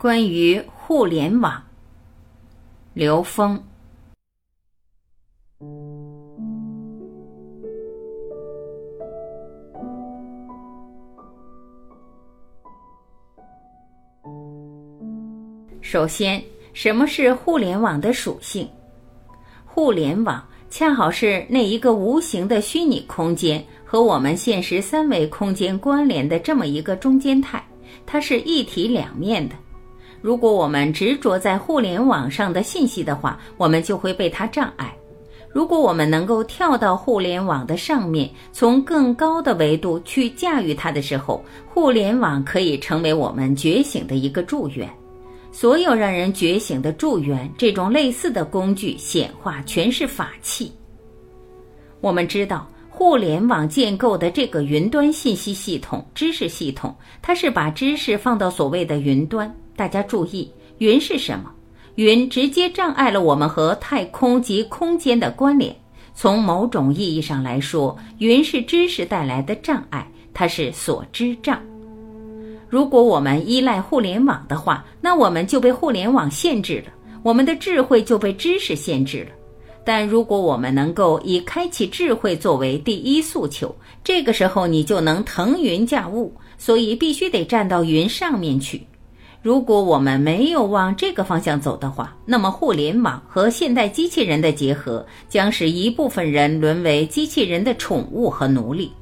关于互联网，刘峰。首先，什么是互联网的属性？互联网恰好是那一个无形的虚拟空间和我们现实三维空间关联的这么一个中间态，它是一体两面的。如果我们执着在互联网上的信息的话，我们就会被它障碍。如果我们能够跳到互联网的上面，从更高的维度去驾驭它的时候，互联网可以成为我们觉醒的一个助缘。所有让人觉醒的助缘，这种类似的工具显化，全是法器。我们知道，互联网建构的这个云端信息系统、知识系统，它是把知识放到所谓的云端。大家注意，云是什么？云直接障碍了我们和太空及空间的关联。从某种意义上来说，云是知识带来的障碍，它是所知障。如果我们依赖互联网的话，那我们就被互联网限制了，我们的智慧就被知识限制了。但如果我们能够以开启智慧作为第一诉求，这个时候你就能腾云驾雾。所以必须得站到云上面去。如果我们没有往这个方向走的话，那么互联网和现代机器人的结合将使一部分人沦为机器人的宠物和奴隶。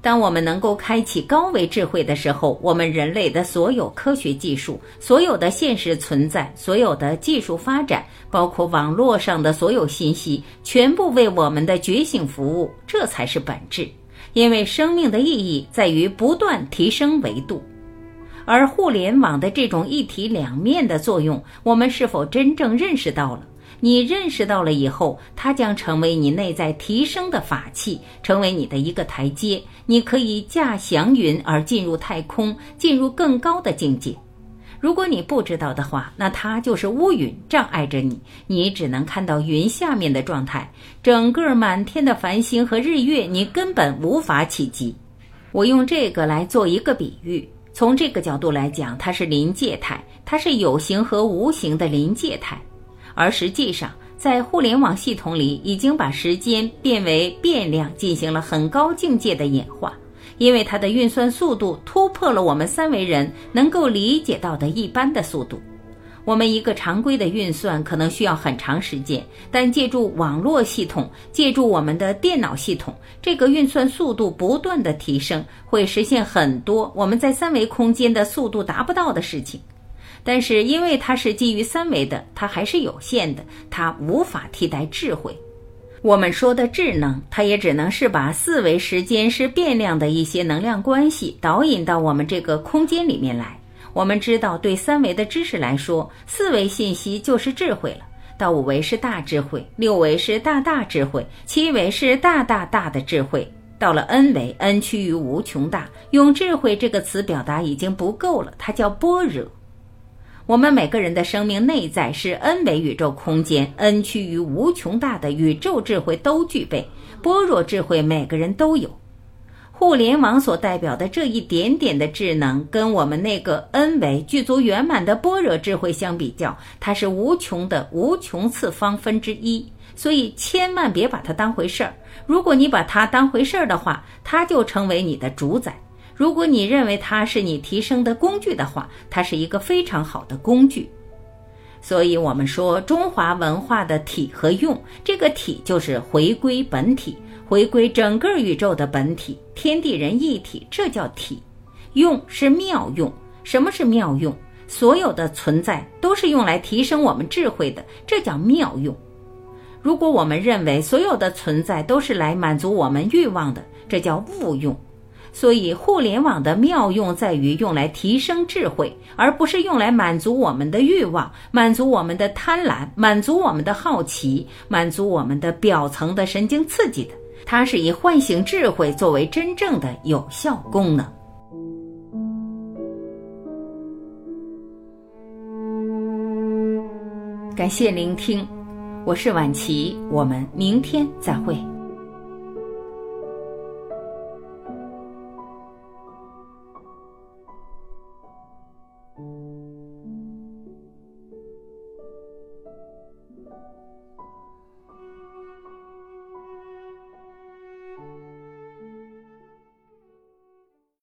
当我们能够开启高维智慧的时候，我们人类的所有科学技术、所有的现实存在、所有的技术发展，包括网络上的所有信息，全部为我们的觉醒服务，这才是本质。因为生命的意义在于不断提升维度。而互联网的这种一体两面的作用，我们是否真正认识到了？你认识到了以后，它将成为你内在提升的法器，成为你的一个台阶。你可以驾祥云而进入太空，进入更高的境界。如果你不知道的话，那它就是乌云障碍着你，你只能看到云下面的状态。整个满天的繁星和日月，你根本无法企及。我用这个来做一个比喻。从这个角度来讲，它是临界态，它是有形和无形的临界态。而实际上，在互联网系统里，已经把时间变为变量，进行了很高境界的演化。因为它的运算速度突破了我们三维人能够理解到的一般的速度。我们一个常规的运算可能需要很长时间，但借助网络系统，借助我们的电脑系统，这个运算速度不断的提升，会实现很多我们在三维空间的速度达不到的事情。但是因为它是基于三维的，它还是有限的，它无法替代智慧。我们说的智能，它也只能是把四维时间是变量的一些能量关系导引到我们这个空间里面来。我们知道，对三维的知识来说，四维信息就是智慧了；到五维是大智慧，六维是大大智慧，七维是大大大的智慧。到了 n 维，n 趋于无穷大，用智慧这个词表达已经不够了，它叫般若。我们每个人的生命内在是 n 维宇宙空间，n 趋于无穷大的宇宙智慧都具备，般若智慧每个人都有。互联网所代表的这一点点的智能，跟我们那个 n 维具足圆满的般若智慧相比较，它是无穷的无穷次方分之一。所以千万别把它当回事儿。如果你把它当回事儿的话，它就成为你的主宰；如果你认为它是你提升的工具的话，它是一个非常好的工具。所以我们说中华文化的体和用，这个体就是回归本体。回归整个宇宙的本体，天地人一体，这叫体。用是妙用，什么是妙用？所有的存在都是用来提升我们智慧的，这叫妙用。如果我们认为所有的存在都是来满足我们欲望的，这叫误用。所以，互联网的妙用在于用来提升智慧，而不是用来满足我们的欲望、满足我们的贪婪、满足我们的好奇、满足我们的表层的神经刺激的。它是以唤醒智慧作为真正的有效功能。感谢聆听，我是晚琪，我们明天再会。